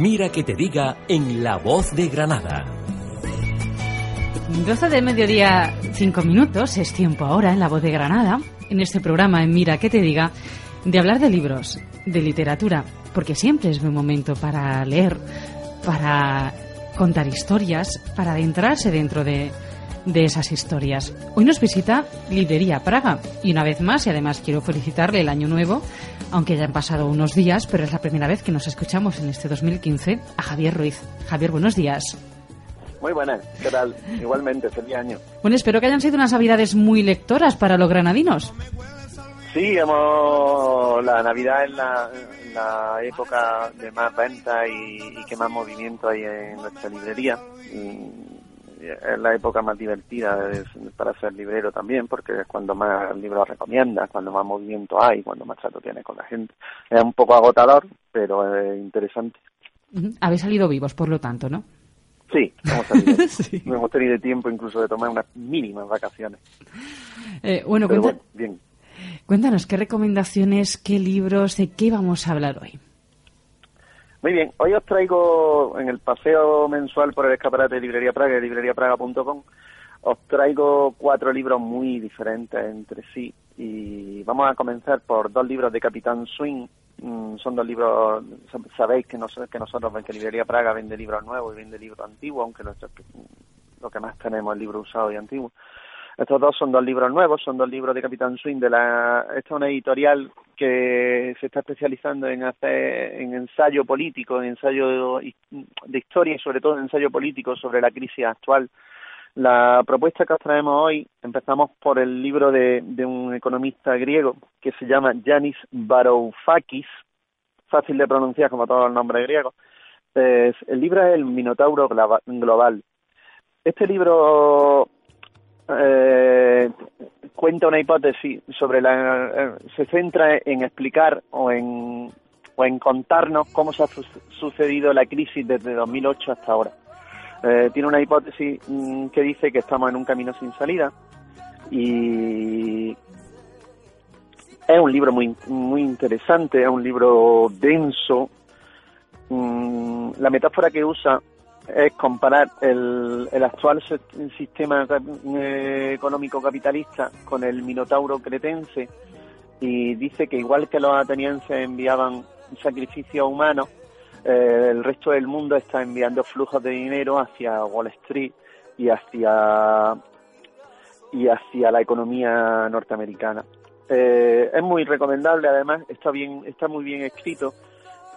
Mira que te diga en La Voz de Granada. 12 de mediodía, 5 minutos, es tiempo ahora en La Voz de Granada, en este programa en Mira que te diga, de hablar de libros, de literatura, porque siempre es buen momento para leer, para contar historias, para adentrarse dentro de, de esas historias. Hoy nos visita Librería Praga y una vez más, y además quiero felicitarle el año nuevo, aunque ya han pasado unos días, pero es la primera vez que nos escuchamos en este 2015, a Javier Ruiz. Javier, buenos días. Muy buenas, ¿qué tal? Igualmente, feliz año. Bueno, espero que hayan sido unas navidades muy lectoras para los granadinos. Sí, hemos, la Navidad es la, época de más venta y, que más movimiento hay en nuestra librería. Es la época más divertida para ser librero también, porque es cuando más libros recomiendas, cuando más movimiento hay, cuando más trato tienes con la gente. Es un poco agotador, pero es interesante. Habéis salido vivos, por lo tanto, ¿no? Sí, hemos salido. sí. hemos tenido tiempo incluso de tomar unas mínimas vacaciones. Eh, bueno, bien. Cuéntanos, ¿qué recomendaciones, qué libros, de qué vamos a hablar hoy? Muy bien, hoy os traigo en el paseo mensual por el escaparate de Librería Praga, de libreriapraga.com, os traigo cuatro libros muy diferentes entre sí y vamos a comenzar por dos libros de Capitán Swing. Mm, son dos libros, sabéis que, nosotros, que nosotros, que Librería Praga vende libros nuevos y vende libros antiguos, aunque lo que más tenemos es libros usados y antiguos. Estos dos son dos libros nuevos, son dos libros de Capitán Swing de la esta es una editorial que se está especializando en hacer en ensayo político, en ensayo de historia y sobre todo en ensayo político sobre la crisis actual. La propuesta que os traemos hoy, empezamos por el libro de, de un economista griego que se llama Yanis Varoufakis, fácil de pronunciar como todos los nombres griegos. El libro es El Minotauro Global. Este libro eh, cuenta una hipótesis sobre la eh, se centra en explicar o en o en contarnos cómo se ha sucedido la crisis desde 2008 hasta ahora. Eh, tiene una hipótesis mm, que dice que estamos en un camino sin salida y es un libro muy muy interesante, es un libro denso. Mm, la metáfora que usa es comparar el, el actual sistema eh, económico capitalista con el minotauro cretense y dice que igual que los atenienses enviaban sacrificios humanos, eh, el resto del mundo está enviando flujos de dinero hacia Wall Street y hacia y hacia la economía norteamericana. Eh, es muy recomendable, además está bien, está muy bien escrito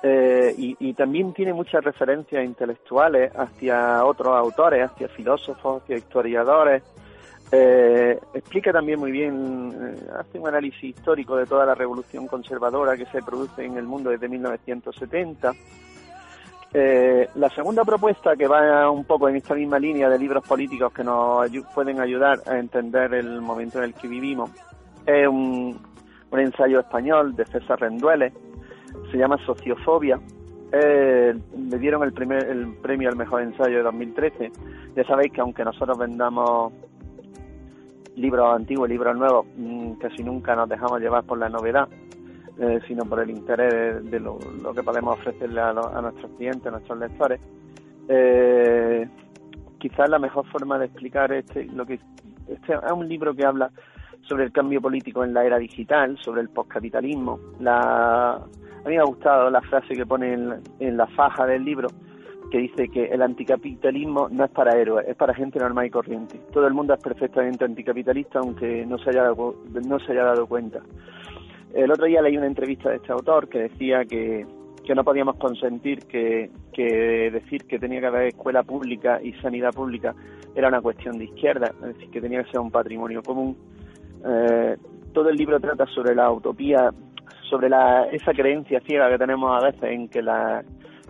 eh, y, también tiene muchas referencias intelectuales hacia otros autores, hacia filósofos, hacia historiadores. Eh, explica también muy bien, eh, hace un análisis histórico de toda la revolución conservadora que se produce en el mundo desde 1970. la segunda propuesta, que va un poco en esta misma línea de libros políticos que nos pueden ayudar a entender el momento en el que vivimos, es un, un ensayo español de César Rendueles, se llama Sociofobia. Eh, le dieron el, primer, el premio al mejor ensayo de 2013. Ya sabéis que aunque nosotros vendamos libros antiguos, libros nuevos, mm, casi nunca nos dejamos llevar por la novedad, eh, sino por el interés de, lo, que podemos ofrecerle a, nuestros clientes, a nuestros lectores. Eh, quizás la mejor forma de explicar este, lo que este es un libro que habla sobre el cambio político en la era digital, sobre el postcapitalismo, la a mí me ha gustado la frase que pone en, la faja del libro, que dice que el anticapitalismo no es para héroes, es para gente normal y corriente. Todo el mundo es perfectamente anticapitalista, aunque no se haya dado, no se haya dado cuenta. El otro día leí una entrevista de este autor que decía que, que no podíamos consentir que, que, decir que tenía que haber escuela pública y sanidad pública era una cuestión de izquierda, es decir, que tenía que ser un patrimonio común. Eh, todo el libro trata sobre la utopía sobre la, esa creencia ciega que tenemos a veces en que la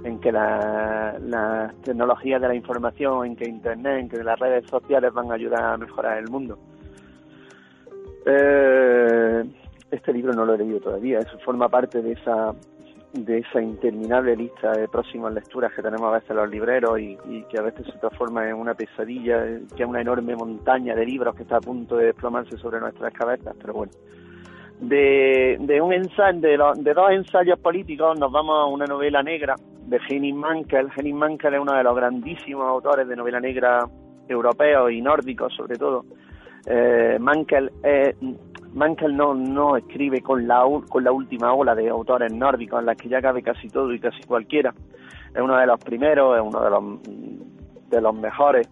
en que las la tecnologías de la información, en que Internet, en que las redes sociales van a ayudar a mejorar el mundo. Eh, este libro no lo he leído todavía, eso forma parte de esa de esa interminable lista de próximas lecturas que tenemos a veces los libreros y, y, que a veces se transforma en una pesadilla, que es una enorme montaña de libros que está a punto de desplomarse sobre nuestras cabezas, pero bueno, de, de un ensayo, de, dos ensayos políticos nos vamos a una novela negra de Henning Mankell. Henning Mankell es uno de los grandísimos autores de novela negra europeos y nórdicos, sobre todo. Eh, Mankell, Mankell no, no escribe con la, con la última ola de autores nórdicos en las que ya cabe casi todo y casi cualquiera. Es uno de los primeros, es uno de los, de los mejores.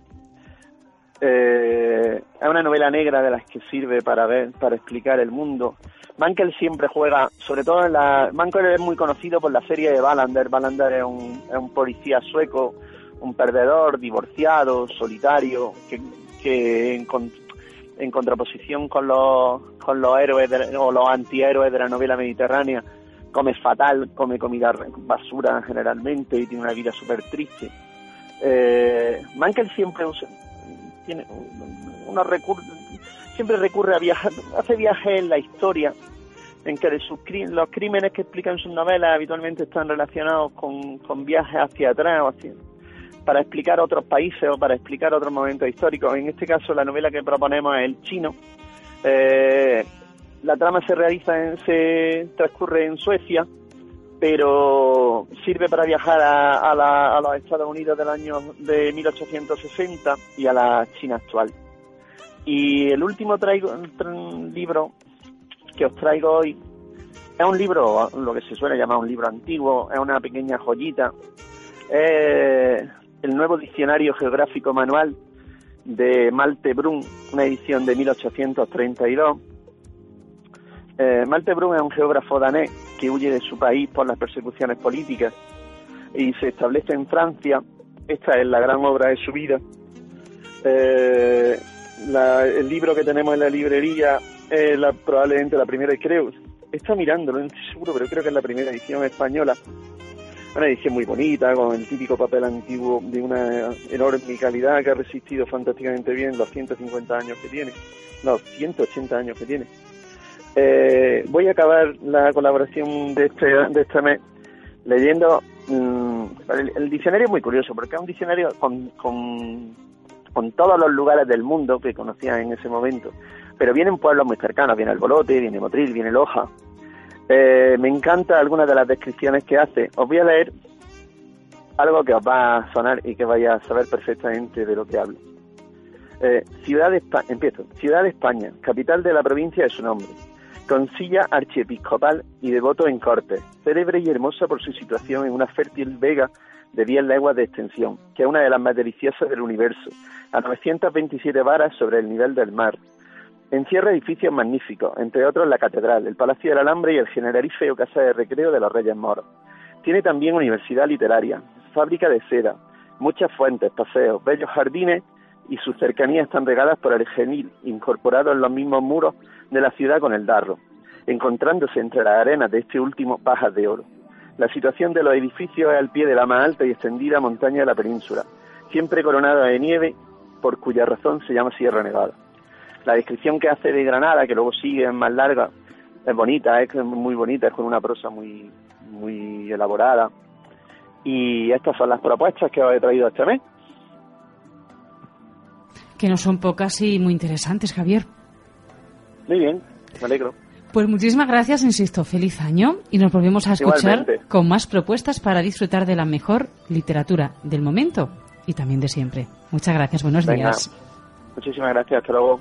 Eh, es una novela negra de las que sirve para ver, para explicar el mundo. Mankell siempre juega, sobre todo en la... Mankell es muy conocido por la serie de Wallander. Wallander es un, es un policía sueco, un perdedor, divorciado, solitario, que, que en, contraposición con los, con los héroes o los antihéroes de la novela mediterránea, come fatal, come comida basura generalmente y tiene una vida súper triste. Eh, Mankell siempre usa, tiene siempre recurre a viajar, hace viajes en la historia, en que sus, los crímenes que explican sus novelas habitualmente están relacionados con, con viajes hacia atrás o hacia, para explicar otros países o para explicar otros momentos históricos. En este caso, la novela que proponemos es El Chino. Eh, la trama se realiza, en, se transcurre en Suecia, pero sirve para viajar a, a, los Estados Unidos del año de 1860 y a la China actual. Y el último traigo, libro que os traigo hoy es un libro, lo que se suele llamar un libro antiguo, es una pequeña joyita. Es el nuevo diccionario geográfico manual de Malte Brun, una edición de 1832. Eh, Malte Brun es un geógrafo danés que huye de su país por las persecuciones políticas y se establece en Francia. Esta es la gran obra de su vida. Eh, el libro que tenemos en la librería es la, probablemente la primera, creo, está mirándolo, no estoy seguro, pero creo que es la primera edición española una edición muy bonita, con el típico papel antiguo de una enorme calidad que ha resistido fantásticamente bien los 150 años que tiene, los 180 años que tiene. Eh, voy a acabar la colaboración de este, de este mes leyendo. Mm, el, diccionario es muy curioso porque es un diccionario con, con, con todos los lugares del mundo que conocía en ese momento, pero vienen pueblos muy cercanos, viene el Bolote, viene Motril, viene Loja, eh, me encanta algunas de las descripciones que hace. Os voy a leer algo que os va a sonar y que vaya a saber perfectamente de lo que hablo. Eh, ciudad de España, empiezo. Ciudad de España, capital de la provincia de su nombre, con silla archiepiscopal y devoto en cortes, célebre y hermosa por su situación en una fértil vega de 10 leguas de extensión, que es una de las más deliciosas del universo, a 927 varas sobre el nivel del mar, Encierra edificios magníficos, entre otros la Catedral, el Palacio del Alambre y el Generalife o Casa de Recreo de los Reyes Moros. Tiene también universidad literaria, fábrica de seda, muchas fuentes, paseos, bellos jardines y sus cercanías están regadas por el genil, incorporado en los mismos muros de la ciudad con el Darro, encontrándose entre las arenas de este último pajas de oro. La situación de los edificios es al pie de la más alta y extendida montaña de la península, siempre coronada de nieve, por cuya razón se llama Sierra Nevada. La descripción que hace de Granada, que luego sigue es más larga, es bonita, es muy bonita, es con una prosa muy, muy elaborada. Y estas son las propuestas que os he traído este mes. Que no son pocas y muy interesantes, Javier. Muy bien, me alegro. Pues muchísimas gracias, insisto, feliz año y nos volvemos a escuchar con más propuestas para disfrutar de la mejor literatura del momento y también de siempre. Muchas gracias, buenos días. Muchísimas gracias, hasta luego.